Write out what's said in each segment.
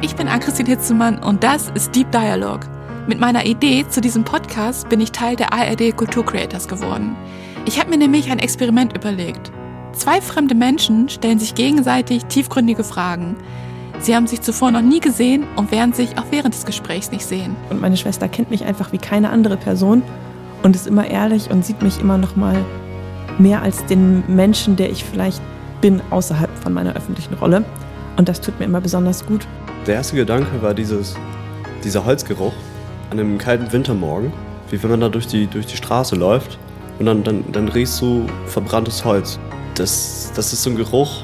ich bin Ann-Christine Hitzemann und das ist Deep Dialogue. Mit meiner Idee zu diesem Podcast bin ich Teil der ARD Kultur Creators geworden. Ich habe mir nämlich ein Experiment überlegt. Zwei fremde Menschen stellen sich gegenseitig tiefgründige Fragen. Sie haben sich zuvor noch nie gesehen und werden sich auch während des Gesprächs nicht sehen. Und meine Schwester kennt mich einfach wie keine andere Person und ist immer ehrlich und sieht mich immer noch mal mehr als den Menschen, der ich vielleicht bin außerhalb von meiner öffentlichen Rolle. Und das tut mir immer besonders gut. Der erste Gedanke war dieses, dieser Holzgeruch an einem kalten Wintermorgen, wie wenn man da durch die, durch die Straße läuft und dann, dann, dann riechst du verbranntes Holz. Das, das ist so ein Geruch,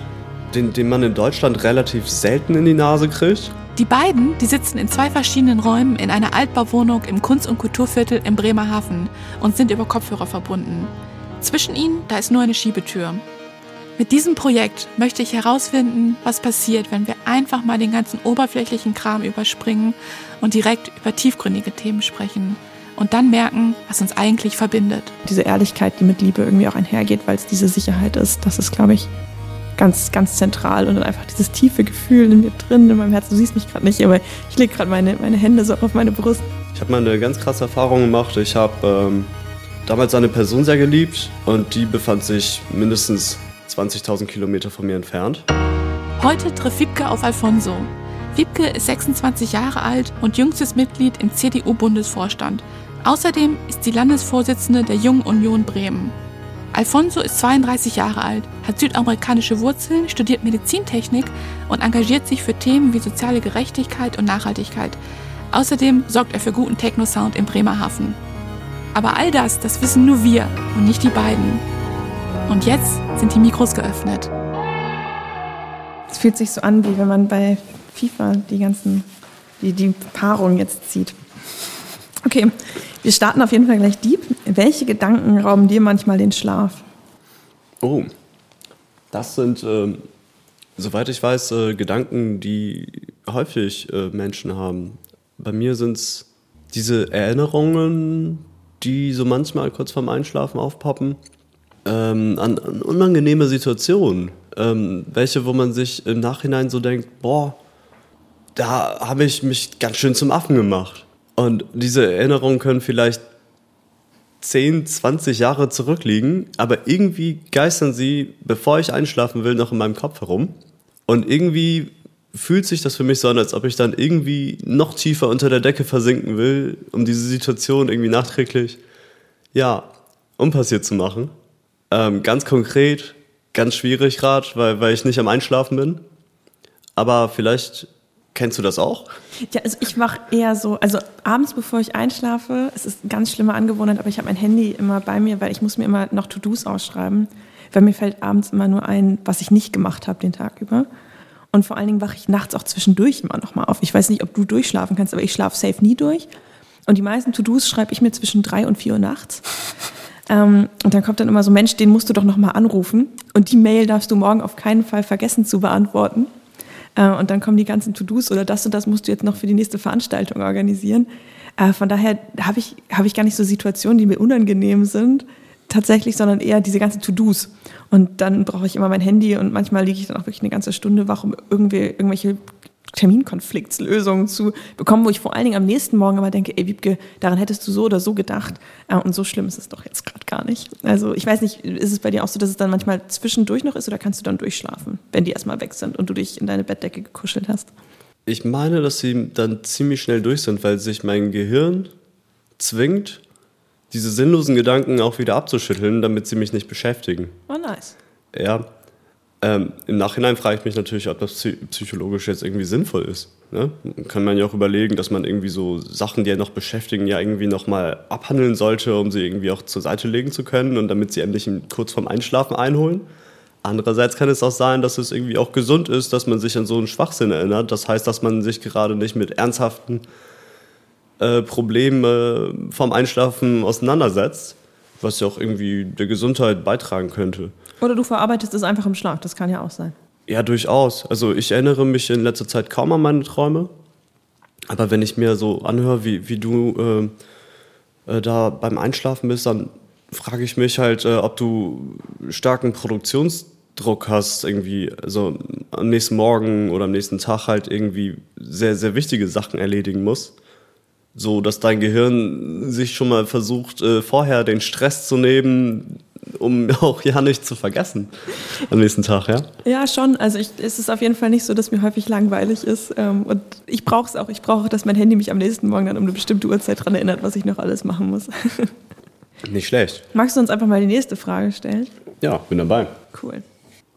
den, den man in Deutschland relativ selten in die Nase kriegt. Die beiden, die sitzen in zwei verschiedenen Räumen in einer Altbauwohnung im Kunst- und Kulturviertel in Bremerhaven und sind über Kopfhörer verbunden. Zwischen ihnen, da ist nur eine Schiebetür. Mit diesem Projekt möchte ich herausfinden, was passiert, wenn wir einfach mal den ganzen oberflächlichen Kram überspringen und direkt über tiefgründige Themen sprechen und dann merken, was uns eigentlich verbindet. Diese Ehrlichkeit, die mit Liebe irgendwie auch einhergeht, weil es diese Sicherheit ist, das ist, glaube ich, ganz, ganz zentral und dann einfach dieses tiefe Gefühl in mir drin, in meinem Herzen. Du siehst mich gerade nicht, aber ich lege gerade meine, meine Hände so auf meine Brust. Ich habe mal eine ganz krasse Erfahrung gemacht. Ich habe ähm, damals eine Person sehr geliebt und die befand sich mindestens 20.000 Kilometer von mir entfernt. Heute trifft Wiebke auf Alfonso. Wiebke ist 26 Jahre alt und jüngstes Mitglied im CDU-Bundesvorstand. Außerdem ist sie Landesvorsitzende der Jungen Union Bremen. Alfonso ist 32 Jahre alt, hat südamerikanische Wurzeln, studiert Medizintechnik und engagiert sich für Themen wie soziale Gerechtigkeit und Nachhaltigkeit. Außerdem sorgt er für guten Techno-Sound in Bremerhaven. Aber all das, das wissen nur wir und nicht die beiden. Und jetzt sind die Mikros geöffnet. Es fühlt sich so an, wie wenn man bei FIFA die ganzen, die, die Paarung jetzt zieht. Okay, wir starten auf jeden Fall gleich deep. Welche Gedanken rauben dir manchmal den Schlaf? Oh, das sind, äh, soweit ich weiß, äh, Gedanken, die häufig äh, Menschen haben. Bei mir sind es diese Erinnerungen, die so manchmal kurz vorm Einschlafen aufpoppen ähm, an, an, unangenehme Situationen. Ähm, welche, wo man sich im Nachhinein so denkt, boah, da habe ich mich ganz schön zum Affen gemacht. Und diese Erinnerungen können vielleicht 10, 20 Jahre zurückliegen, aber irgendwie geistern sie, bevor ich einschlafen will, noch in meinem Kopf herum. Und irgendwie fühlt sich das für mich so an, als ob ich dann irgendwie noch tiefer unter der Decke versinken will, um diese Situation irgendwie nachträglich, ja, unpassiert zu machen. Ähm, ganz konkret, ganz schwierig gerade, weil, weil ich nicht am Einschlafen bin. Aber vielleicht kennst du das auch? Ja, also ich mache eher so, also abends bevor ich einschlafe, es ist eine ganz schlimme Angewohnheit, aber ich habe mein Handy immer bei mir, weil ich muss mir immer noch To-Dos ausschreiben, weil mir fällt abends immer nur ein, was ich nicht gemacht habe den Tag über. Und vor allen Dingen wache ich nachts auch zwischendurch immer noch mal auf. Ich weiß nicht, ob du durchschlafen kannst, aber ich schlafe safe nie durch. Und die meisten To-Dos schreibe ich mir zwischen drei und vier Uhr nachts. Ähm, und dann kommt dann immer so, Mensch, den musst du doch nochmal anrufen. Und die Mail darfst du morgen auf keinen Fall vergessen zu beantworten. Äh, und dann kommen die ganzen To-Dos oder das und das musst du jetzt noch für die nächste Veranstaltung organisieren. Äh, von daher habe ich, hab ich gar nicht so Situationen, die mir unangenehm sind, tatsächlich, sondern eher diese ganzen To-Dos. Und dann brauche ich immer mein Handy und manchmal liege ich dann auch wirklich eine ganze Stunde wach, um irgendwie, irgendwelche Terminkonfliktslösungen zu bekommen, wo ich vor allen Dingen am nächsten Morgen aber denke, ey Wiebke, daran hättest du so oder so gedacht. Äh, und so schlimm ist es doch jetzt gerade gar nicht. Also ich weiß nicht, ist es bei dir auch so, dass es dann manchmal zwischendurch noch ist oder kannst du dann durchschlafen, wenn die erstmal weg sind und du dich in deine Bettdecke gekuschelt hast? Ich meine, dass sie dann ziemlich schnell durch sind, weil sich mein Gehirn zwingt, diese sinnlosen Gedanken auch wieder abzuschütteln, damit sie mich nicht beschäftigen. Oh, nice. Ja, ähm, Im Nachhinein frage ich mich natürlich, ob das psychologisch jetzt irgendwie sinnvoll ist. Ne? Kann man ja auch überlegen, dass man irgendwie so Sachen, die ja noch beschäftigen, ja irgendwie nochmal abhandeln sollte, um sie irgendwie auch zur Seite legen zu können und damit sie endlich kurz vorm Einschlafen einholen. Andererseits kann es auch sein, dass es irgendwie auch gesund ist, dass man sich an so einen Schwachsinn erinnert. Das heißt, dass man sich gerade nicht mit ernsthaften äh, Problemen äh, vom Einschlafen auseinandersetzt, was ja auch irgendwie der Gesundheit beitragen könnte. Oder du verarbeitest es einfach im Schlaf, das kann ja auch sein. Ja, durchaus. Also ich erinnere mich in letzter Zeit kaum an meine Träume. Aber wenn ich mir so anhöre, wie, wie du äh, äh, da beim Einschlafen bist, dann frage ich mich halt, äh, ob du starken Produktionsdruck Druck hast, irgendwie, also am nächsten Morgen oder am nächsten Tag halt irgendwie sehr, sehr wichtige Sachen erledigen musst. So, dass dein Gehirn sich schon mal versucht, äh, vorher den Stress zu nehmen, um auch ja nicht zu vergessen am nächsten Tag, ja? Ja, schon. Also ich, es ist auf jeden Fall nicht so, dass mir häufig langweilig ist. Ähm, und ich brauche es auch. Ich brauche, dass mein Handy mich am nächsten Morgen dann um eine bestimmte Uhrzeit daran erinnert, was ich noch alles machen muss. Nicht schlecht. Magst du uns einfach mal die nächste Frage stellen? Ja, bin dabei. Cool.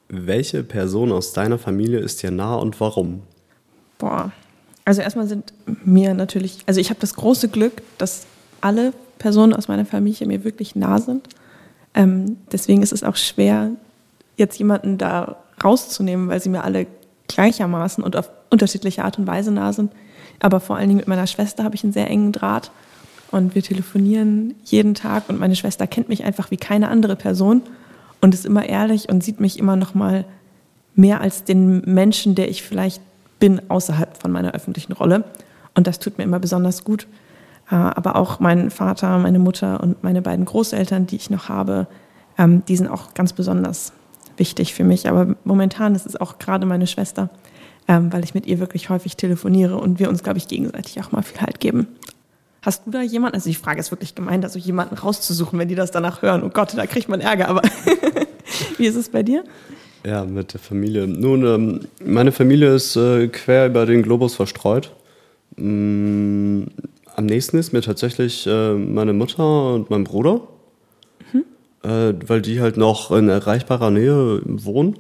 Welche Person aus deiner Familie ist dir nah und warum? Boah. Also erstmal sind mir natürlich, also ich habe das große Glück, dass alle Personen aus meiner Familie mir wirklich nah sind. Ähm, deswegen ist es auch schwer, jetzt jemanden da rauszunehmen, weil sie mir alle gleichermaßen und auf unterschiedliche Art und Weise nah sind. Aber vor allen Dingen mit meiner Schwester habe ich einen sehr engen Draht und wir telefonieren jeden Tag und meine Schwester kennt mich einfach wie keine andere Person und ist immer ehrlich und sieht mich immer noch mal mehr als den Menschen, der ich vielleicht bin außerhalb von meiner öffentlichen Rolle und das tut mir immer besonders gut. Äh, aber auch mein Vater, meine Mutter und meine beiden Großeltern, die ich noch habe, ähm, die sind auch ganz besonders wichtig für mich. Aber momentan ist es auch gerade meine Schwester, ähm, weil ich mit ihr wirklich häufig telefoniere und wir uns, glaube ich, gegenseitig auch mal viel Halt geben. Hast du da jemanden, also die Frage ist wirklich gemeint, also jemanden rauszusuchen, wenn die das danach hören. Oh Gott, da kriegt man Ärger, aber wie ist es bei dir? Ja, mit der Familie. Nun, ähm, meine Familie ist äh, quer über den Globus verstreut. Am nächsten ist mir tatsächlich äh, meine Mutter und mein Bruder, mhm. äh, weil die halt noch in erreichbarer Nähe wohnen.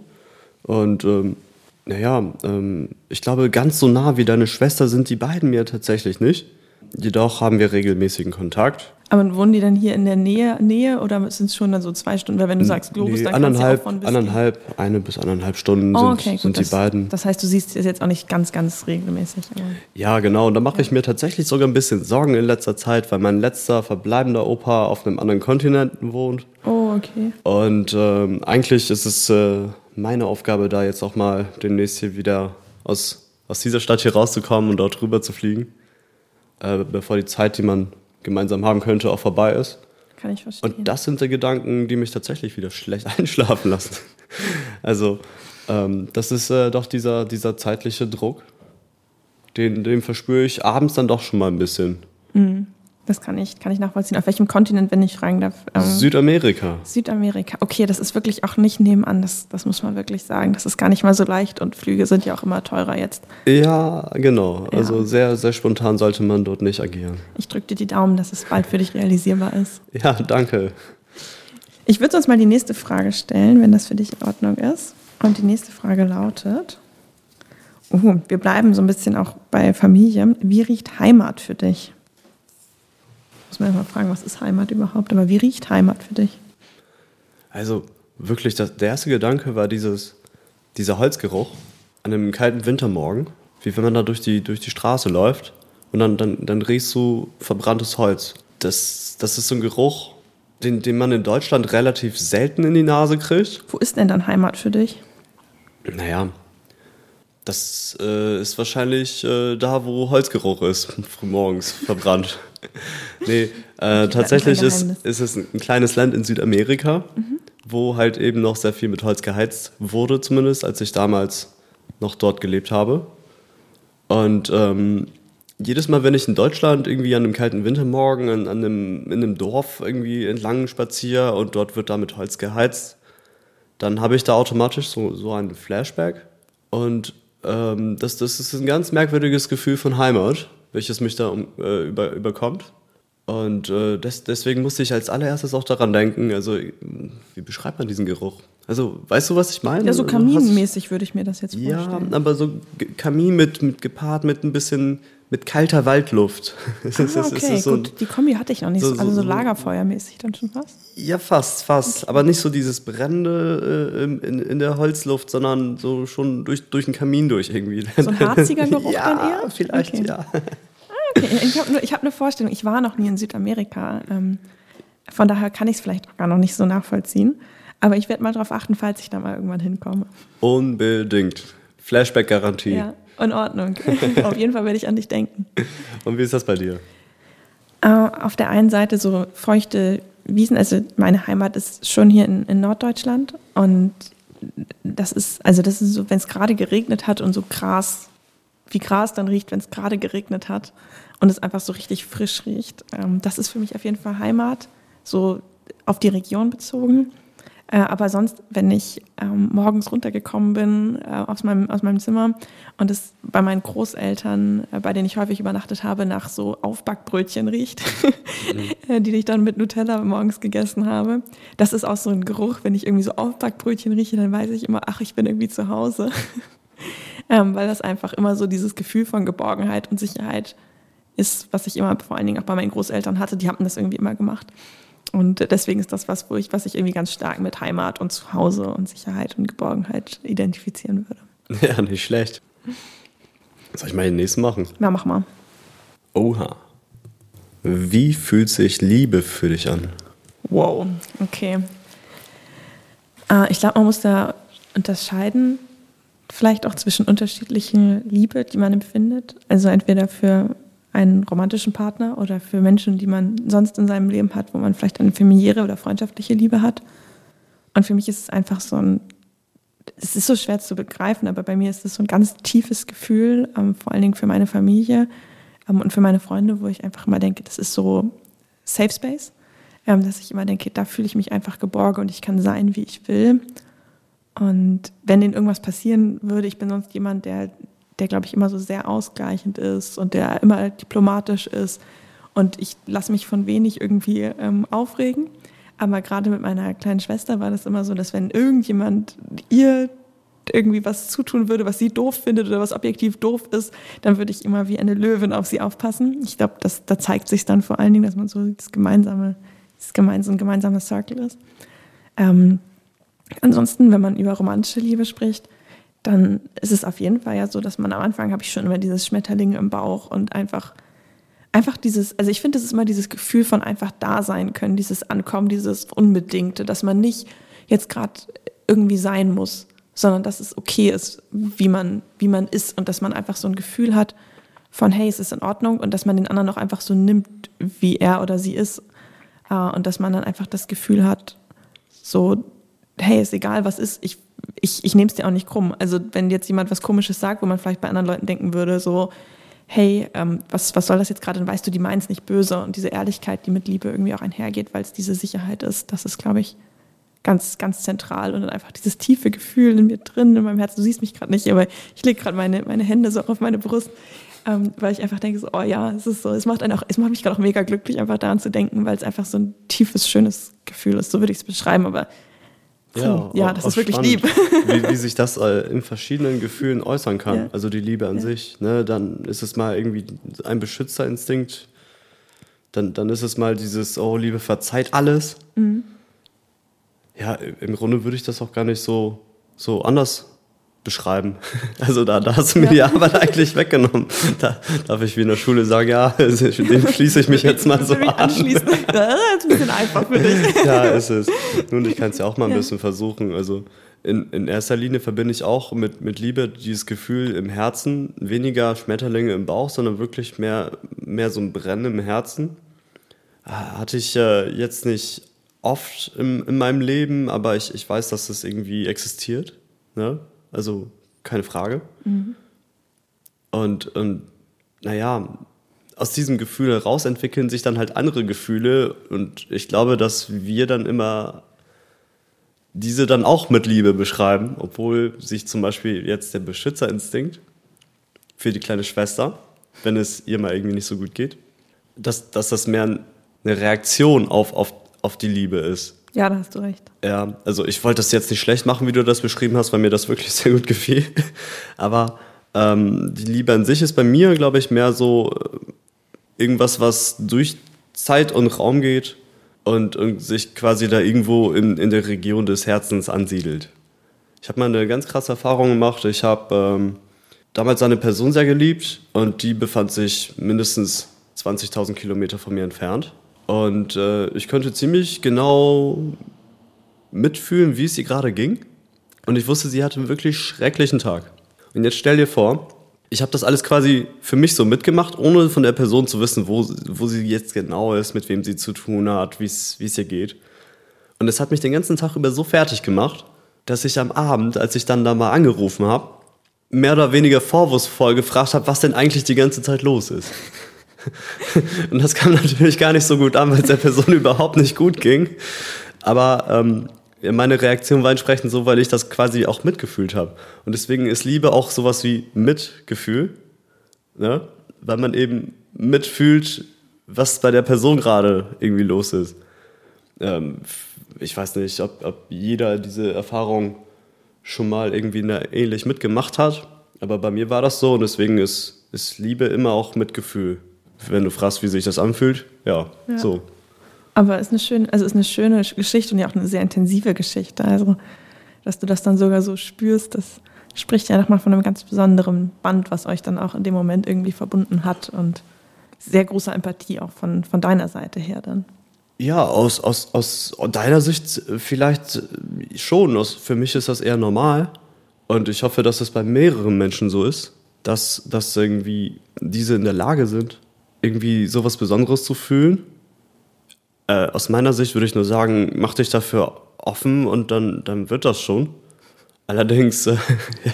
Und ähm, naja, ähm, ich glaube, ganz so nah wie deine Schwester sind die beiden mir tatsächlich nicht. Jedoch haben wir regelmäßigen Kontakt. Aber wohnen die dann hier in der Nähe, Nähe oder sind es schon dann so zwei Stunden? Weil wenn du sagst Globus, nee, dann anderthalb, kannst du ja anderthalb, eine bis anderthalb Stunden oh, okay, sind, gut, sind das, die beiden. Das heißt, du siehst es jetzt auch nicht ganz, ganz regelmäßig. Ja, genau. Und da mache ich mir tatsächlich sogar ein bisschen Sorgen in letzter Zeit, weil mein letzter verbleibender Opa auf einem anderen Kontinent wohnt. Oh, okay. Und ähm, eigentlich ist es äh, meine Aufgabe, da jetzt auch mal demnächst hier wieder aus, aus dieser Stadt hier rauszukommen und dort rüber zu fliegen äh, bevor die Zeit, die man gemeinsam haben könnte, auch vorbei ist. Kann ich verstehen. Und das sind die Gedanken, die mich tatsächlich wieder schlecht einschlafen lassen. also, ähm, das ist äh, doch dieser, dieser zeitliche Druck, den, den verspüre ich abends dann doch schon mal ein bisschen. Mhm. Das kann ich, kann ich nachvollziehen. Auf welchem Kontinent, wenn ich fragen darf? Ähm, Südamerika. Südamerika. Okay, das ist wirklich auch nicht nebenan. Das, das muss man wirklich sagen. Das ist gar nicht mal so leicht und Flüge sind ja auch immer teurer jetzt. Ja, genau. Ja. Also sehr, sehr spontan sollte man dort nicht agieren. Ich drücke dir die Daumen, dass es bald für dich realisierbar ist. Ja, danke. Ich würde uns mal die nächste Frage stellen, wenn das für dich in Ordnung ist. Und die nächste Frage lautet: uh, Wir bleiben so ein bisschen auch bei Familie. Wie riecht Heimat für dich? Muss man ja mal fragen, was ist Heimat überhaupt? Aber wie riecht Heimat für dich? Also wirklich, das, der erste Gedanke war dieses, dieser Holzgeruch an einem kalten Wintermorgen, wie wenn man da durch die, durch die Straße läuft und dann, dann, dann riechst du verbranntes Holz. Das, das ist so ein Geruch, den, den man in Deutschland relativ selten in die Nase kriegt. Wo ist denn dann Heimat für dich? Naja, das äh, ist wahrscheinlich äh, da, wo Holzgeruch ist, frühmorgens verbrannt. Nee, äh, tatsächlich ist, ist es ein kleines Land in Südamerika, mhm. wo halt eben noch sehr viel mit Holz geheizt wurde, zumindest als ich damals noch dort gelebt habe. Und ähm, jedes Mal, wenn ich in Deutschland irgendwie an einem kalten Wintermorgen an, an einem, in einem Dorf irgendwie entlang spaziere und dort wird da mit Holz geheizt, dann habe ich da automatisch so, so einen Flashback. Und ähm, das, das ist ein ganz merkwürdiges Gefühl von Heimat, welches mich da um, äh, über, überkommt. Und äh, des, deswegen musste ich als allererstes auch daran denken, also wie beschreibt man diesen Geruch? Also, weißt du, was ich meine? Ja, so kaminmäßig würde ich mir das jetzt vorstellen. Ja, aber so Kamin mit, mit gepaart mit ein bisschen mit kalter Waldluft. Ah, okay, so gut. Die Kombi hatte ich noch nicht. So, so, also so Lagerfeuermäßig dann schon fast? Ja, fast, fast. Okay. Aber nicht so dieses Brennende äh, in, in der Holzluft, sondern so schon durch, durch den Kamin durch irgendwie. So ein harziger Geruch ja, dann eher? vielleicht, okay. ja. Ich habe hab eine Vorstellung. Ich war noch nie in Südamerika. Ähm, von daher kann ich es vielleicht gar noch nicht so nachvollziehen. Aber ich werde mal darauf achten, falls ich da mal irgendwann hinkomme. Unbedingt. Flashback-Garantie. Ja. In Ordnung. Auf jeden Fall werde ich an dich denken. Und wie ist das bei dir? Äh, auf der einen Seite so feuchte Wiesen, also meine Heimat ist schon hier in, in Norddeutschland und das ist, also das ist so, wenn es gerade geregnet hat und so Gras, wie Gras dann riecht, wenn es gerade geregnet hat und es einfach so richtig frisch riecht. Ähm, das ist für mich auf jeden Fall Heimat, so auf die Region bezogen. Äh, aber sonst, wenn ich ähm, morgens runtergekommen bin äh, aus, meinem, aus meinem Zimmer und es bei meinen Großeltern, äh, bei denen ich häufig übernachtet habe, nach so Aufbackbrötchen riecht, mhm. die ich dann mit Nutella morgens gegessen habe. Das ist auch so ein Geruch, wenn ich irgendwie so Aufbackbrötchen rieche, dann weiß ich immer, ach, ich bin irgendwie zu Hause. ähm, weil das einfach immer so dieses Gefühl von Geborgenheit und Sicherheit ist, was ich immer vor allen Dingen auch bei meinen Großeltern hatte. Die haben das irgendwie immer gemacht. Und deswegen ist das was, wo ich, was ich irgendwie ganz stark mit Heimat und Zuhause und Sicherheit und Geborgenheit identifizieren würde. Ja, nicht schlecht. Soll ich mal den nächsten machen? Ja, mach mal. Oha. Wie fühlt sich Liebe für dich an? Wow, okay. Äh, ich glaube, man muss da unterscheiden, vielleicht auch zwischen unterschiedlichen Liebe, die man empfindet. Also entweder für einen romantischen Partner oder für Menschen, die man sonst in seinem Leben hat, wo man vielleicht eine familiäre oder freundschaftliche Liebe hat. Und für mich ist es einfach so ein, es ist so schwer zu begreifen, aber bei mir ist es so ein ganz tiefes Gefühl, ähm, vor allen Dingen für meine Familie ähm, und für meine Freunde, wo ich einfach immer denke, das ist so Safe Space, ähm, dass ich immer denke, da fühle ich mich einfach geborgen und ich kann sein, wie ich will. Und wenn ihnen irgendwas passieren würde, ich bin sonst jemand, der der, glaube ich, immer so sehr ausgleichend ist und der immer diplomatisch ist. Und ich lasse mich von wenig irgendwie ähm, aufregen. Aber gerade mit meiner kleinen Schwester war das immer so, dass wenn irgendjemand ihr irgendwie was zutun würde, was sie doof findet oder was objektiv doof ist, dann würde ich immer wie eine Löwin auf sie aufpassen. Ich glaube, da zeigt sich dann vor allen Dingen, dass man so das gemeinsame, das gemeinsame, ein gemeinsamer Circle ist. Ähm, ansonsten, wenn man über romantische Liebe spricht, dann ist es auf jeden Fall ja so, dass man am Anfang habe ich schon immer dieses Schmetterling im Bauch und einfach, einfach dieses, also ich finde, es ist immer dieses Gefühl von einfach da sein können, dieses Ankommen, dieses Unbedingte, dass man nicht jetzt gerade irgendwie sein muss, sondern dass es okay ist, wie man, wie man ist und dass man einfach so ein Gefühl hat von, hey, es ist in Ordnung und dass man den anderen auch einfach so nimmt, wie er oder sie ist äh, und dass man dann einfach das Gefühl hat, so, hey, ist egal, was ist, ich ich, ich nehme es dir auch nicht krumm. Also wenn jetzt jemand was Komisches sagt, wo man vielleicht bei anderen Leuten denken würde, so, hey, ähm, was, was soll das jetzt gerade? Dann weißt du, die meinen es nicht böse. Und diese Ehrlichkeit, die mit Liebe irgendwie auch einhergeht, weil es diese Sicherheit ist, das ist, glaube ich, ganz, ganz zentral. Und dann einfach dieses tiefe Gefühl in mir drin, in meinem Herzen. Du siehst mich gerade nicht, aber ich lege gerade meine, meine Hände so auf meine Brust, ähm, weil ich einfach denke, so, oh ja, es ist so, es macht, einen auch, es macht mich gerade auch mega glücklich, einfach daran zu denken, weil es einfach so ein tiefes, schönes Gefühl ist. So würde ich es beschreiben, aber ja, ja das ist wirklich spannend, lieb. Wie, wie, sich das äh, in verschiedenen Gefühlen äußern kann. Ja. Also die Liebe an ja. sich. Ne? Dann ist es mal irgendwie ein Beschützerinstinkt. Dann, dann ist es mal dieses, oh, Liebe verzeiht alles. Mhm. Ja, im Grunde würde ich das auch gar nicht so, so anders beschreiben. Also da, da hast du mir ja. die Arbeit eigentlich weggenommen. Da darf ich wie in der Schule sagen, ja, dem schließe ich mich jetzt mal so an. Anschließen. Das ist ein bisschen einfach für dich. Ja, ist es. Nun, ich kann es ja auch mal ein bisschen versuchen. Also in, in erster Linie verbinde ich auch mit, mit Liebe dieses Gefühl im Herzen, weniger Schmetterlinge im Bauch, sondern wirklich mehr, mehr so ein Brennen im Herzen. Hatte ich äh, jetzt nicht oft im, in meinem Leben, aber ich, ich weiß, dass das irgendwie existiert. Ne? Also keine Frage. Mhm. Und, und naja, aus diesem Gefühl heraus entwickeln sich dann halt andere Gefühle. Und ich glaube, dass wir dann immer diese dann auch mit Liebe beschreiben, obwohl sich zum Beispiel jetzt der Beschützerinstinkt für die kleine Schwester, wenn es ihr mal irgendwie nicht so gut geht, dass, dass das mehr eine Reaktion auf, auf, auf die Liebe ist. Ja, da hast du recht. Ja, also ich wollte das jetzt nicht schlecht machen, wie du das beschrieben hast, weil mir das wirklich sehr gut gefiel. Aber ähm, die Liebe an sich ist bei mir, glaube ich, mehr so äh, irgendwas, was durch Zeit und Raum geht und, und sich quasi da irgendwo in, in der Region des Herzens ansiedelt. Ich habe mal eine ganz krasse Erfahrung gemacht. Ich habe ähm, damals eine Person sehr geliebt und die befand sich mindestens 20.000 Kilometer von mir entfernt. Und äh, ich konnte ziemlich genau mitfühlen, wie es ihr gerade ging. Und ich wusste, sie hatte einen wirklich schrecklichen Tag. Und jetzt stell dir vor, ich habe das alles quasi für mich so mitgemacht, ohne von der Person zu wissen, wo, wo sie jetzt genau ist, mit wem sie zu tun hat, wie es ihr geht. Und es hat mich den ganzen Tag über so fertig gemacht, dass ich am Abend, als ich dann da mal angerufen habe, mehr oder weniger vorwurfsvoll gefragt habe, was denn eigentlich die ganze Zeit los ist. Und das kam natürlich gar nicht so gut an, weil es der Person überhaupt nicht gut ging. Aber ähm, meine Reaktion war entsprechend so, weil ich das quasi auch mitgefühlt habe. Und deswegen ist Liebe auch sowas wie Mitgefühl, ne? weil man eben mitfühlt, was bei der Person gerade irgendwie los ist. Ähm, ich weiß nicht, ob, ob jeder diese Erfahrung schon mal irgendwie ähnlich mitgemacht hat, aber bei mir war das so und deswegen ist, ist Liebe immer auch Mitgefühl. Wenn du fragst, wie sich das anfühlt, ja, ja. so. Aber es ist eine schöne, also ist eine schöne Geschichte und ja auch eine sehr intensive Geschichte. Also, dass du das dann sogar so spürst, das spricht ja nochmal von einem ganz besonderen Band, was euch dann auch in dem Moment irgendwie verbunden hat und sehr große Empathie auch von, von deiner Seite her dann. Ja, aus, aus, aus deiner Sicht vielleicht schon. Aus, für mich ist das eher normal. Und ich hoffe, dass es bei mehreren Menschen so ist, dass, dass irgendwie diese in der Lage sind, irgendwie sowas Besonderes zu fühlen. Äh, aus meiner Sicht würde ich nur sagen, mach dich dafür offen und dann, dann wird das schon. Allerdings, äh,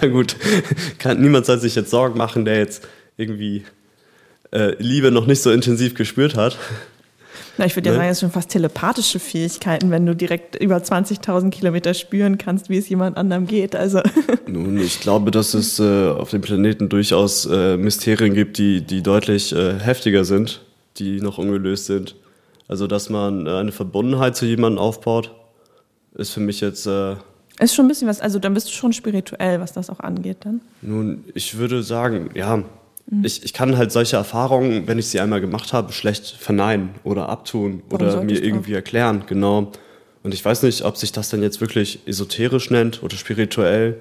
ja gut, kann niemand soll sich jetzt Sorgen machen, der jetzt irgendwie äh, Liebe noch nicht so intensiv gespürt hat. Na, ich würde ja ne? sagen, das sind schon fast telepathische Fähigkeiten, wenn du direkt über 20.000 Kilometer spüren kannst, wie es jemand anderem geht. Also. Nun, ich glaube, dass es äh, auf dem Planeten durchaus äh, Mysterien gibt, die, die deutlich äh, heftiger sind, die noch ungelöst sind. Also, dass man äh, eine Verbundenheit zu jemandem aufbaut, ist für mich jetzt. Äh, ist schon ein bisschen was, also dann bist du schon spirituell, was das auch angeht dann. Nun, ich würde sagen, ja, Mhm. Ich, ich kann halt solche Erfahrungen, wenn ich sie einmal gemacht habe, schlecht verneinen oder abtun Warum oder mir irgendwie erklären, genau. Und ich weiß nicht, ob sich das dann jetzt wirklich esoterisch nennt oder spirituell.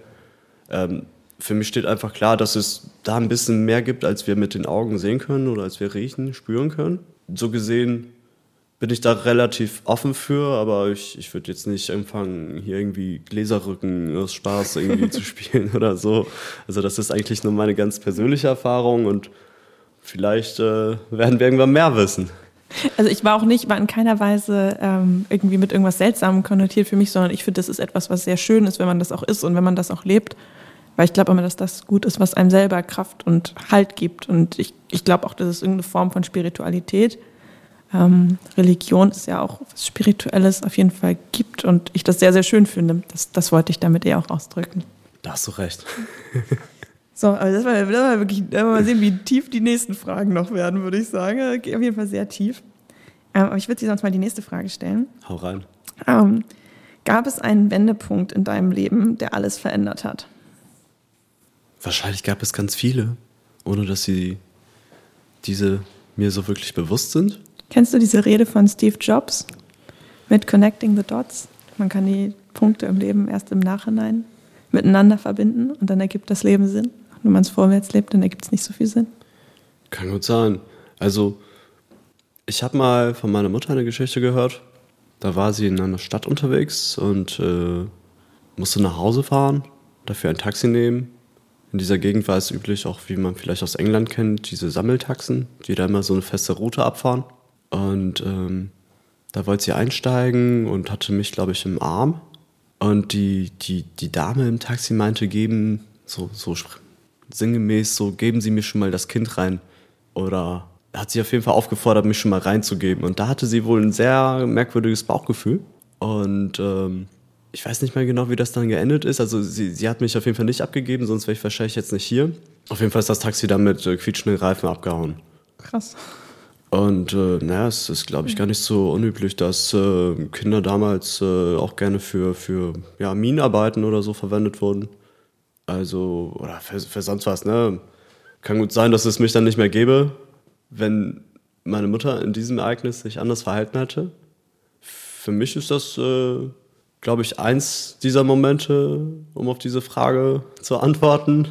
Ähm, für mich steht einfach klar, dass es da ein bisschen mehr gibt, als wir mit den Augen sehen können oder als wir riechen, spüren können. So gesehen bin ich da relativ offen für, aber ich, ich würde jetzt nicht anfangen, hier irgendwie Gläserrücken aus Spaß irgendwie zu spielen oder so. Also das ist eigentlich nur meine ganz persönliche Erfahrung und vielleicht äh, werden wir irgendwann mehr wissen. Also ich war auch nicht, war in keiner Weise ähm, irgendwie mit irgendwas Seltsamem konnotiert für mich, sondern ich finde, das ist etwas, was sehr schön ist, wenn man das auch ist und wenn man das auch lebt. Weil ich glaube immer, dass das gut ist, was einem selber Kraft und Halt gibt. Und ich, ich glaube auch, das ist irgendeine Form von Spiritualität ähm, Religion ist ja auch was Spirituelles auf jeden Fall gibt und ich das sehr, sehr schön finde. Das, das wollte ich damit eher auch ausdrücken. Da hast du recht. so, aber das war, das war wirklich, mal sehen, wie tief die nächsten Fragen noch werden, würde ich sagen. Geht auf jeden Fall sehr tief. Ähm, aber ich würde dir sonst mal die nächste Frage stellen. Hau rein. Ähm, gab es einen Wendepunkt in deinem Leben, der alles verändert hat? Wahrscheinlich gab es ganz viele, ohne dass sie diese mir so wirklich bewusst sind. Kennst du diese Rede von Steve Jobs mit Connecting the Dots? Man kann die Punkte im Leben erst im Nachhinein miteinander verbinden und dann ergibt das Leben Sinn. Wenn man es vorwärts lebt, dann ergibt es nicht so viel Sinn. Kann gut sein. Also, ich habe mal von meiner Mutter eine Geschichte gehört. Da war sie in einer Stadt unterwegs und äh, musste nach Hause fahren, dafür ein Taxi nehmen. In dieser Gegend war es üblich, auch wie man vielleicht aus England kennt, diese Sammeltaxen, die da immer so eine feste Route abfahren. Und ähm, da wollte sie einsteigen und hatte mich, glaube ich, im Arm. Und die, die, die Dame im Taxi meinte, geben, so, so sinngemäß, so, geben Sie mir schon mal das Kind rein. Oder hat sie auf jeden Fall aufgefordert, mich schon mal reinzugeben. Und da hatte sie wohl ein sehr merkwürdiges Bauchgefühl. Und ähm, ich weiß nicht mehr genau, wie das dann geendet ist. Also sie, sie hat mich auf jeden Fall nicht abgegeben, sonst wäre ich wahrscheinlich jetzt nicht hier. Auf jeden Fall ist das Taxi dann mit äh, quietschenden Reifen abgehauen. Krass. Und äh, naja, es ist, glaube ich, gar nicht so unüblich, dass äh, Kinder damals äh, auch gerne für, für ja, Minenarbeiten oder so verwendet wurden. Also, oder für, für sonst was, ne? Kann gut sein, dass es mich dann nicht mehr gäbe, wenn meine Mutter in diesem Ereignis sich anders verhalten hätte. Für mich ist das, äh, glaube ich, eins dieser Momente, um auf diese Frage zu antworten.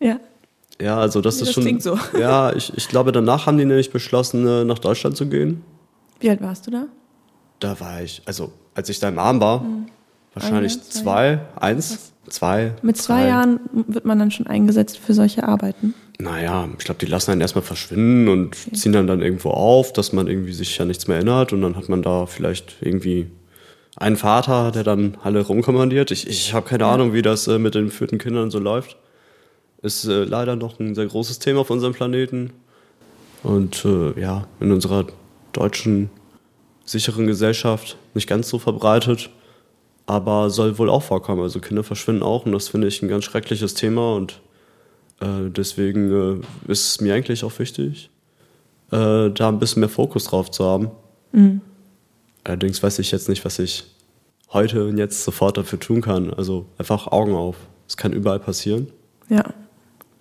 Ja. Ja, also das nee, ist das schon. So. Ja, ich, ich glaube, danach haben die nämlich beschlossen, äh, nach Deutschland zu gehen. Wie alt warst du da? Da war ich, also als ich da im Arm war, mhm. wahrscheinlich Jahr, zwei, eins, zwei. Mit zwei drei. Jahren wird man dann schon eingesetzt für solche Arbeiten. Naja, ich glaube, die lassen einen erstmal verschwinden und okay. ziehen dann dann irgendwo auf, dass man irgendwie sich ja nichts mehr erinnert und dann hat man da vielleicht irgendwie einen Vater, der dann alle rumkommandiert. Ich, ich habe keine Ja. Ahnung, wie das äh, mit den führten Kindern so läuft. Ist äh, leider noch ein sehr großes Thema auf unserem Planeten. Und äh, ja, in unserer deutschen sicheren Gesellschaft nicht ganz so verbreitet, aber soll wohl auch vorkommen. Also Kinder verschwinden auch und das finde ich ein ganz schreckliches Thema und äh, deswegen äh, ist es mir eigentlich auch wichtig, äh, da ein bisschen mehr Fokus drauf zu haben. Allerdings weiß ich jetzt nicht, was ich heute und jetzt sofort dafür tun kann. Also einfach Augen auf. Es kann überall passieren. Ja.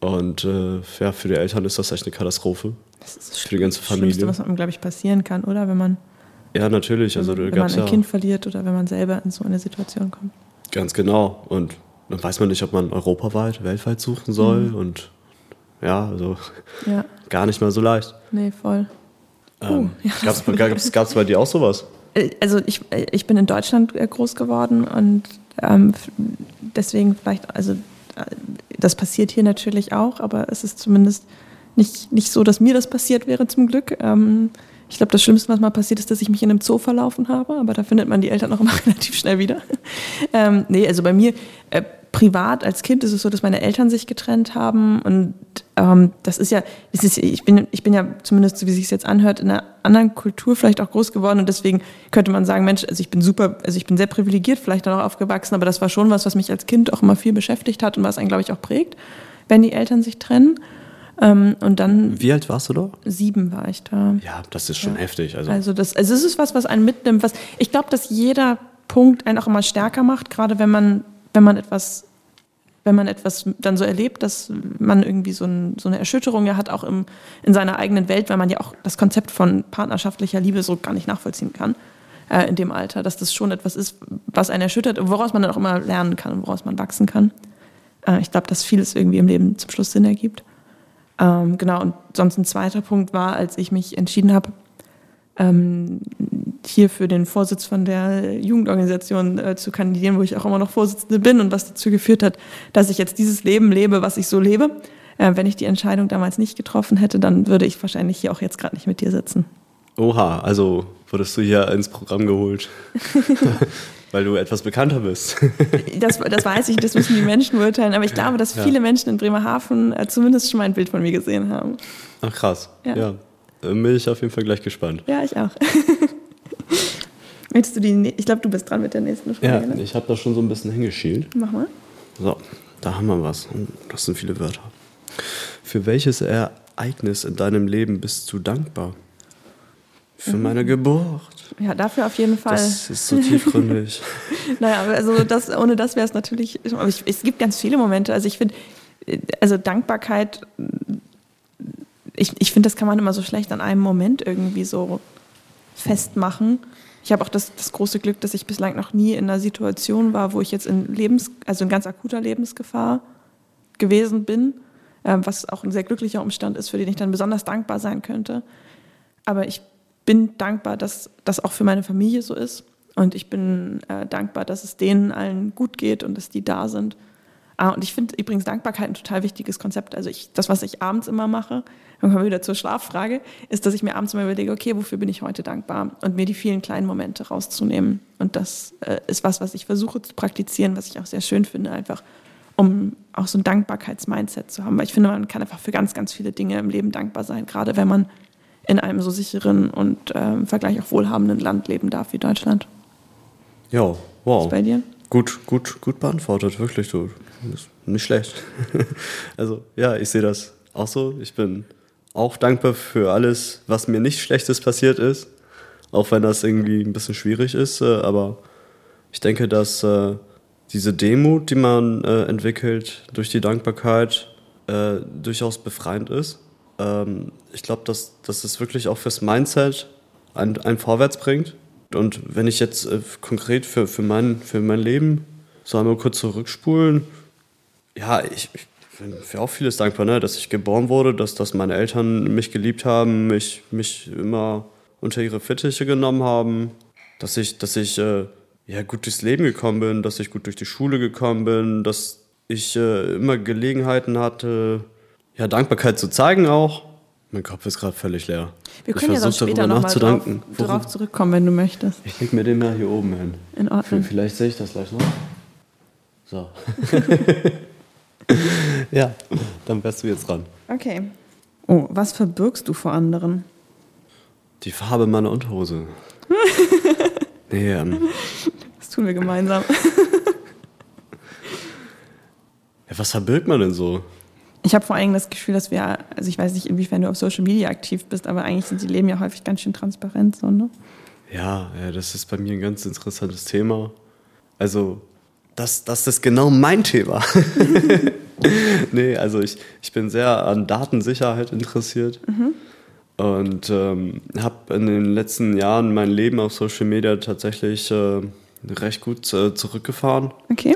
Und äh, ja, für die Eltern ist das echt eine Katastrophe. Das ist das Für die ganze Schlimmste, Familie. was einem, glaube ich, passieren kann, oder? Wenn man, Ja, natürlich. Also wenn man ein ja Kind verliert oder wenn man selber in so eine Situation kommt. ganz genau. Und dann weiß man nicht, ob man europaweit, weltweit suchen soll. Und ja, also Ja, gar nicht mal so leicht. nee, voll. Ähm, ja, gab's, gab's, gab's bei dir auch sowas? Äh, Also ich, äh, ich bin in Deutschland äh, groß geworden und ähm, deswegen vielleicht, also das passiert hier natürlich auch, aber es ist zumindest nicht, nicht so, dass mir das passiert wäre zum Glück. Ähm, ich glaube, das Schlimmste, was mal passiert ist, dass ich mich in einem Zoo verlaufen habe, aber da findet man die Eltern auch immer relativ schnell wieder. ähm, nee, also bei mir äh, privat als Kind ist es so, dass meine Eltern sich getrennt haben und ähm, das ist ja, es ist, ich, bin, ich bin ja zumindest, so wie sich jetzt anhört, in einer anderen Kultur vielleicht auch groß geworden und deswegen könnte man sagen, Mensch, also ich bin super, also ich bin sehr privilegiert vielleicht dann auch aufgewachsen, aber das war schon was, was mich als Kind auch immer viel beschäftigt hat und was einen, glaube ich, auch prägt, wenn die Eltern sich trennen. Ähm, und dann Wie alt warst du da? sieben war ich da. Ja, das ist schon heftig. Also, Also das, also es ist was, was einen mitnimmt. Was ich glaube, dass jeder Punkt einen auch immer stärker macht, gerade wenn man, wenn man etwas, wenn man etwas dann so erlebt, dass man irgendwie so, ein, so eine Erschütterung ja hat, auch im, in seiner eigenen Welt, weil man ja auch das Konzept von partnerschaftlicher Liebe so gar nicht nachvollziehen kann äh, in dem Alter, dass das schon etwas ist, was einen erschüttert, und woraus man dann auch immer lernen kann und woraus man wachsen kann. Äh, ich glaube, dass vieles irgendwie im Leben zum Schluss Sinn ergibt. Ähm, genau, und sonst ein zweiter Punkt war, als ich mich entschieden habe, ähm, hier für den Vorsitz von der Jugendorganisation äh, zu kandidieren, wo ich auch immer noch Vorsitzende bin und was dazu geführt hat, dass ich jetzt dieses Leben lebe, was ich so lebe. Äh, wenn ich die Entscheidung damals nicht getroffen hätte, dann würde ich wahrscheinlich hier auch jetzt gerade nicht mit dir sitzen. oha, also wurdest du hier ins Programm geholt, weil du etwas bekannter bist. Das, das weiß ich, das müssen die Menschen beurteilen, aber ich glaube, dass Ja. viele Menschen in Bremerhaven äh, zumindest schon mal ein Bild von mir gesehen haben. Ach krass. Ja. Ja. Dann bin ich auf jeden Fall gleich gespannt. Ja, ich auch. Möchtest du die, ich glaube, du bist dran mit der nächsten Ja, Frage. ne? ich habe da schon so ein bisschen hingeschielt. Mach mal. So, da haben wir was. Das sind viele Wörter. Für welches Ereignis in deinem Leben bist du dankbar? Für meine Geburt. Ja, dafür auf jeden Fall. Das ist so tiefgründig. Naja, also das, ohne das wäre es natürlich, aber ich, es gibt ganz viele Momente. Also ich finde, also Dankbarkeit, ich, ich finde, das kann man immer so schlecht an einem Moment irgendwie so festmachen. Ich habe auch das, das große Glück, dass ich bislang noch nie in einer Situation war, wo ich jetzt in Lebens, also in ganz akuter Lebensgefahr gewesen bin, äh, was auch ein sehr glücklicher Umstand ist, für den ich dann besonders dankbar sein könnte. Aber ich bin dankbar, dass das auch für meine Familie so ist. Und ich bin äh, dankbar, dass es denen allen gut geht und dass die da sind. Ah, und ich finde übrigens Dankbarkeit ein total wichtiges Konzept. Also ich, das, was ich abends immer mache, dann kommen wir wieder zur Schlaffrage, ist, dass ich mir abends immer überlege, okay, wofür bin ich heute dankbar? Und mir die vielen kleinen Momente rauszunehmen. Und das äh, ist was, was ich versuche zu praktizieren, was ich auch sehr schön finde, einfach um auch so ein Dankbarkeitsmindset zu haben. Weil ich finde, man kann einfach für ganz, ganz viele Dinge im Leben dankbar sein, gerade wenn man in einem so sicheren und äh, im Vergleich auch wohlhabenden Land leben darf wie Deutschland. Ja, wow. Was bei dir? Gut, gut, gut beantwortet, wirklich. Du. Nicht schlecht. also, ja, ich sehe das auch so. Ich bin auch dankbar für alles, was mir nicht Schlechtes passiert ist. Auch wenn das irgendwie ein bisschen schwierig ist. äh, Aber ich denke, dass äh, diese Demut, die man äh, entwickelt durch die Dankbarkeit, durchaus befreiend ist. Ähm, ich glaube, dass, dass es wirklich auch fürs Mindset einen, einen vorwärts bringt. Und wenn ich jetzt äh, konkret für, für, mein, für mein Leben so einmal kurz zurückspulen, ja, ich, ich bin für auch vieles dankbar, ne? dass ich geboren wurde, dass, dass meine Eltern mich geliebt haben, mich, mich immer unter ihre Fittiche genommen haben, dass ich, dass ich äh, ja, gut durchs Leben gekommen bin, dass ich gut durch die Schule gekommen bin, dass ich äh, immer Gelegenheiten hatte, ja, Dankbarkeit zu zeigen auch, Mein Kopf ist gerade völlig leer. Wir können ja sonst später nochmal drauf, drauf zurückkommen, wenn du möchtest. Ich leg mir den mal hier oben hin. In Ordnung. Vielleicht sehe ich das gleich noch. So. ja, dann wärst du jetzt dran. Okay. Oh, was verbirgst du vor anderen? Die Farbe meiner Unterhose. nee, ähm, Das tun wir gemeinsam. ja, was verbirgt man denn so? Ich habe vor allem das Gefühl, dass wir, also ich weiß nicht, inwiefern du auf Social Media aktiv bist, aber eigentlich sind die Leben ja häufig ganz schön transparent, so, ne? Ja, ja, das ist bei mir ein ganz interessantes Thema. Also, das, das ist genau mein Thema. nee, also ich, ich bin sehr an Datensicherheit interessiert und ähm, habe in den letzten Jahren mein Leben auf Social Media tatsächlich äh, recht gut äh, zurückgefahren. Okay.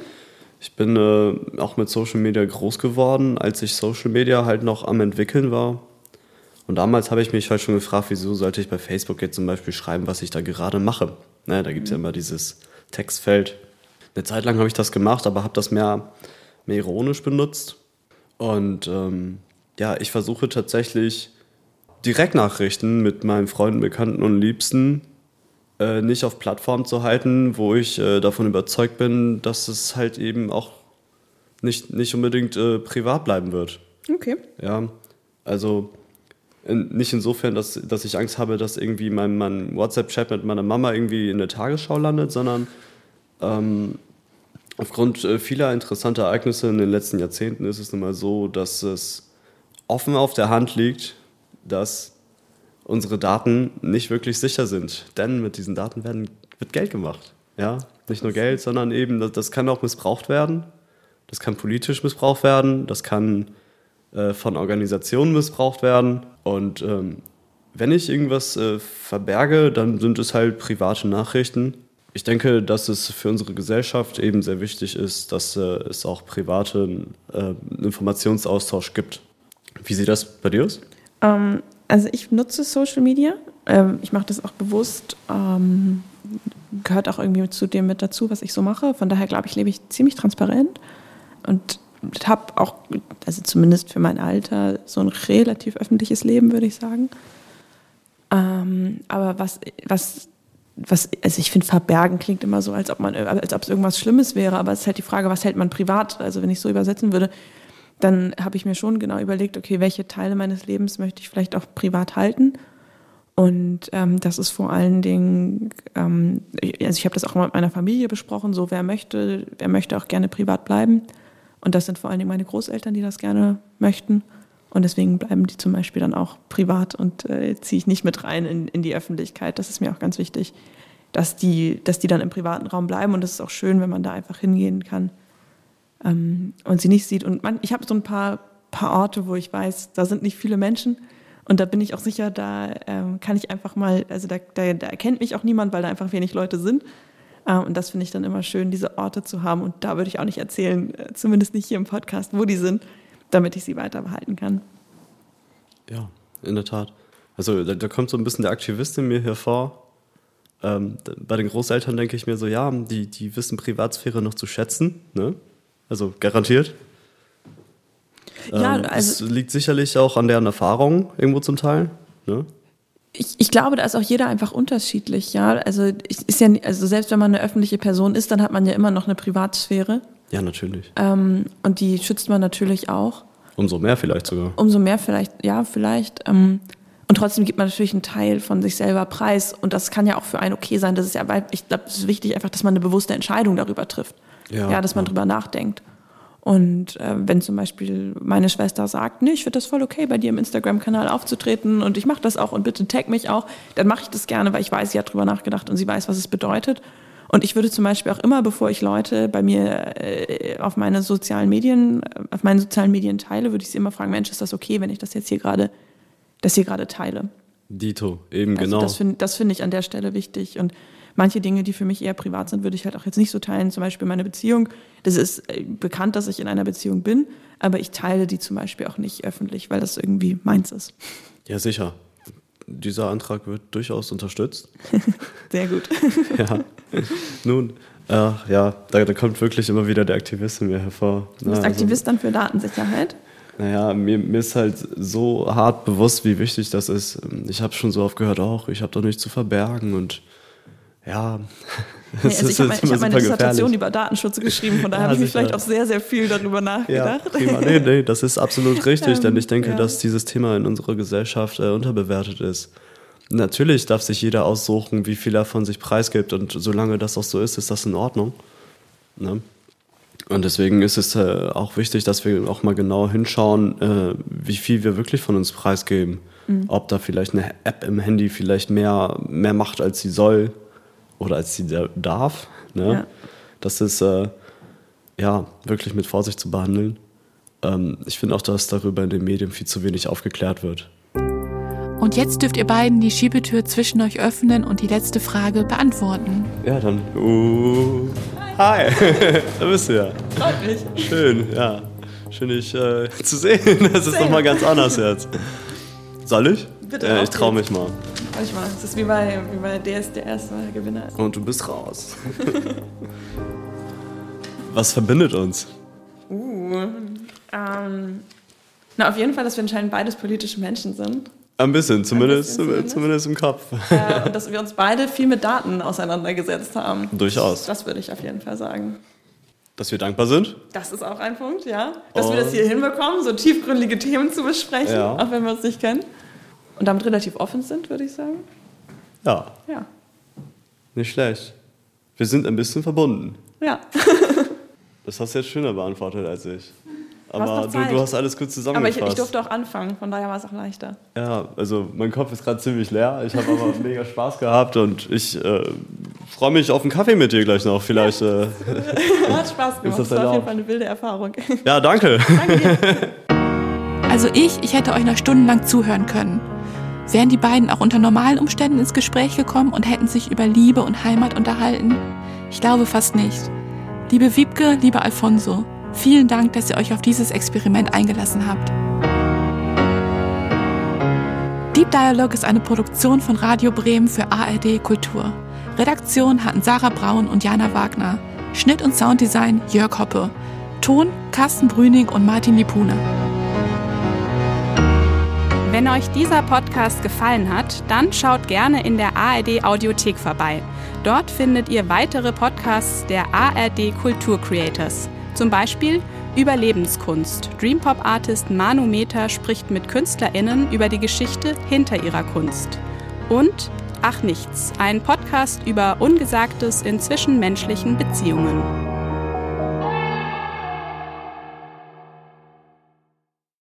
Ich bin äh, auch mit Social Media groß geworden, als ich Social Media halt noch am entwickeln war. Und damals habe ich mich halt schon gefragt, wieso sollte ich bei Facebook jetzt zum Beispiel schreiben, was ich da gerade mache. Ne, da gibt es ja immer dieses Textfeld. Eine Zeit lang habe ich das gemacht, aber habe das mehr, mehr ironisch benutzt. Und ähm, ja, ich versuche tatsächlich Direktnachrichten mit meinen Freunden, Bekannten und Liebsten äh, nicht auf Plattformen zu halten, wo ich äh, davon überzeugt bin, dass es halt eben auch nicht, nicht unbedingt äh, privat bleiben wird. Okay. Ja, also in, nicht insofern, dass, dass ich Angst habe, dass irgendwie mein, mein WhatsApp-Chat mit meiner Mama irgendwie in der Tagesschau landet, sondern ähm, aufgrund äh, vieler interessanter Ereignisse in den letzten Jahrzehnten ist es nun mal so, dass es offen auf der Hand liegt, dass unsere Daten nicht wirklich sicher sind. Denn mit diesen Daten werden, wird Geld gemacht. Ja? Nicht nur Geld, sondern eben, das, das kann auch missbraucht werden. Das kann politisch missbraucht werden. Das kann äh, von Organisationen missbraucht werden. Und ähm, wenn ich irgendwas äh, verberge, dann sind es halt private Nachrichten. Ich denke, dass es für unsere Gesellschaft eben sehr wichtig ist, dass äh, es auch privaten äh, Informationsaustausch gibt. Wie sieht das bei dir aus? Ähm, also ich nutze Social Media. Ähm, ich mache das auch bewusst. Ähm, gehört auch irgendwie zu dem mit dazu, was ich so mache. Von daher glaube ich, lebe ich ziemlich transparent und habe auch, also zumindest für mein Alter, so ein relativ öffentliches Leben, würde ich sagen. Ähm, aber was, was, was, also ich finde, verbergen klingt immer so, als ob man, als ob es irgendwas Schlimmes wäre, aber es ist halt die Frage, was hält man privat? Also wenn ich so übersetzen würde, dann habe ich mir schon genau überlegt, okay, welche Teile meines Lebens möchte ich vielleicht auch privat halten. Und ähm, das ist vor allen Dingen, ähm, also ich habe das auch mal mit meiner Familie besprochen, so wer möchte, wer möchte auch gerne privat bleiben. Und das sind vor allen Dingen meine Großeltern, die das gerne möchten. Und deswegen bleiben die zum Beispiel dann auch privat und äh, ziehe ich nicht mit rein in, in die Öffentlichkeit. Das ist mir auch ganz wichtig, dass die, dass die dann im privaten Raum bleiben. Und es ist auch schön, wenn man da einfach hingehen kann ähm, und sie nicht sieht. Und man, ich habe so ein paar, paar Orte, wo ich weiß, da sind nicht viele Menschen. Und da bin ich auch sicher, da ähm, kann ich einfach mal, also da, da, da, erkennt mich auch niemand, weil da einfach wenig Leute sind. Ähm, und das finde ich dann immer schön, diese Orte zu haben. Und da würde ich auch nicht erzählen, äh, zumindest nicht hier im Podcast, wo die sind, damit ich sie weiter behalten kann. Ja, in der Tat. Also da, da kommt so ein bisschen der Aktivist in mir hervor. Ähm, bei den Großeltern denke ich mir so, ja, die, die wissen Privatsphäre noch zu schätzen. Ne? Also garantiert. Ja, ähm, also es liegt sicherlich auch an deren Erfahrung irgendwo zum Teil. Ne? ich, ich glaube, da ist auch jeder einfach unterschiedlich, ja. Also ist ja, also selbst wenn man eine öffentliche Person ist, dann hat man ja immer noch eine Privatsphäre. Ja, natürlich. Ähm, und die schützt man natürlich auch. Umso mehr vielleicht sogar. Umso mehr vielleicht, ja, vielleicht. Ähm, und trotzdem gibt man natürlich einen Teil von sich selber preis. Und das kann ja auch für einen okay sein. Das ist ja, weil ich glaube, es ist wichtig einfach, dass man eine bewusste Entscheidung darüber trifft. Ja, Ja, dass man ja. drüber nachdenkt. Und äh, wenn zum Beispiel meine Schwester sagt, nee, ich finde das voll okay, bei dir im Instagram-Kanal aufzutreten und ich mache das auch und bitte tag mich auch, dann mache ich das gerne, weil ich weiß, sie hat drüber nachgedacht und sie weiß, was es bedeutet. Und ich würde zum Beispiel auch immer, bevor ich Leute bei mir äh, auf meine sozialen Medien, äh, auf meinen sozialen Medien teile, würde ich sie immer fragen, Mensch, ist das okay, wenn ich das jetzt hier gerade, das hier gerade teile? Dito, eben Also genau. das finde das finde ich an der Stelle wichtig. Und manche Dinge, die für mich eher privat sind, würde ich halt auch jetzt nicht so teilen. Zum Beispiel meine Beziehung. Das ist äh, bekannt, dass ich in einer Beziehung bin, aber ich teile die zum Beispiel auch nicht öffentlich, weil das irgendwie meins ist. ja, sicher. Dieser Antrag wird durchaus unterstützt. Sehr gut. ja. Nun, äh, ja, da, da kommt wirklich immer wieder der Aktivist in mir hervor. Du bist Ja, also- Aktivist dann für Datensicherheit. Naja, mir, mir ist halt so hart bewusst, wie wichtig das ist. Ich habe schon so oft gehört, auch ich habe doch nichts zu verbergen und ja, Nee, also ich habe hab meine Dissertation über Datenschutz geschrieben, von daher ja, habe ich mich vielleicht auch sehr, sehr viel darüber nachgedacht. Ja, prima. Nee, nee, das ist absolut richtig, denn ich denke, ja. dass dieses Thema in unserer Gesellschaft äh, unterbewertet ist. Natürlich darf sich jeder aussuchen, wie viel er von sich preisgibt und solange das auch so ist, ist das in Ordnung. Ne? Und deswegen ist es äh, auch wichtig, dass wir auch mal genau hinschauen, äh, wie viel wir wirklich von uns preisgeben. Mhm. Ob da vielleicht eine App im Handy vielleicht mehr, mehr macht, als sie soll oder als sie darf. Ne? Ja. Das ist äh, ja wirklich mit Vorsicht zu behandeln. Ähm, ich finde auch, dass darüber in den Medien viel zu wenig aufgeklärt wird. Und jetzt dürft ihr beiden die Schiebetür zwischen euch öffnen und die letzte Frage beantworten. Ja, dann. Uh, hi, da bist du ja. Freut mich. Schön, ja. Schön, dich äh, zu sehen. Das ist nochmal ganz anders jetzt. Soll ich? Bitte. Ja, ich traue mich mal. Manchmal. Es ist wie bei, wie bei DSDS, der Gewinner. Und du bist raus. Was verbindet uns? Uh, ähm, na, auf jeden Fall, dass wir anscheinend beides politische Menschen sind. Ein bisschen, zumindest, Ein bisschen zumindest. im Kopf. Äh, und dass wir uns beide viel mit Daten auseinandergesetzt haben. Durchaus. Das würde ich auf jeden Fall sagen. Dass wir dankbar sind? Das ist auch ein Punkt, ja. Dass und wir das hier hinbekommen, so tiefgründige Themen zu besprechen, ja. auch wenn wir uns nicht kennen. Und damit relativ offen sind, würde ich sagen. Ja. Ja. Nicht schlecht. Wir sind ein bisschen verbunden. Ja. das hast du jetzt schöner beantwortet als ich. Aber du, du, hast alles gut zusammengefasst. Aber ich, ich, durfte auch anfangen, von daher war es auch leichter. Ja, also mein Kopf ist gerade ziemlich leer. Ich habe aber mega Spaß gehabt und ich äh, freue mich auf einen Kaffee mit dir gleich noch. Vielleicht. Äh, hat Spaß gemacht. das, das war auf jeden Fall eine wilde Erfahrung. Ja, danke. danke. Also ich, ich hätte euch noch stundenlang zuhören können. Wären die beiden auch unter normalen Umständen ins Gespräch gekommen und hätten sich über Liebe und Heimat unterhalten? Ich glaube fast nicht. Liebe Wiebke, lieber Alfonso, vielen Dank, dass ihr euch auf dieses Experiment eingelassen habt. Deep Dialog ist eine Produktion von Radio Bremen für ARD Kultur. Redaktion hatten Sarah Braun und Jana Wagner. Schnitt und Sounddesign Jörg Hoppe. Ton Carsten Brüning und Martin Lipune. Wenn euch dieser Podcast gefallen hat, dann schaut gerne in der ARD Audiothek vorbei. Dort findet ihr weitere Podcasts der ARD Kultur Creators. Zum Beispiel Überlebenskunst. Dreampop-Artist Manu Meter spricht mit KünstlerInnen über die Geschichte hinter ihrer Kunst. Und Ach Nichts, ein Podcast über Ungesagtes in zwischenmenschlichen Beziehungen.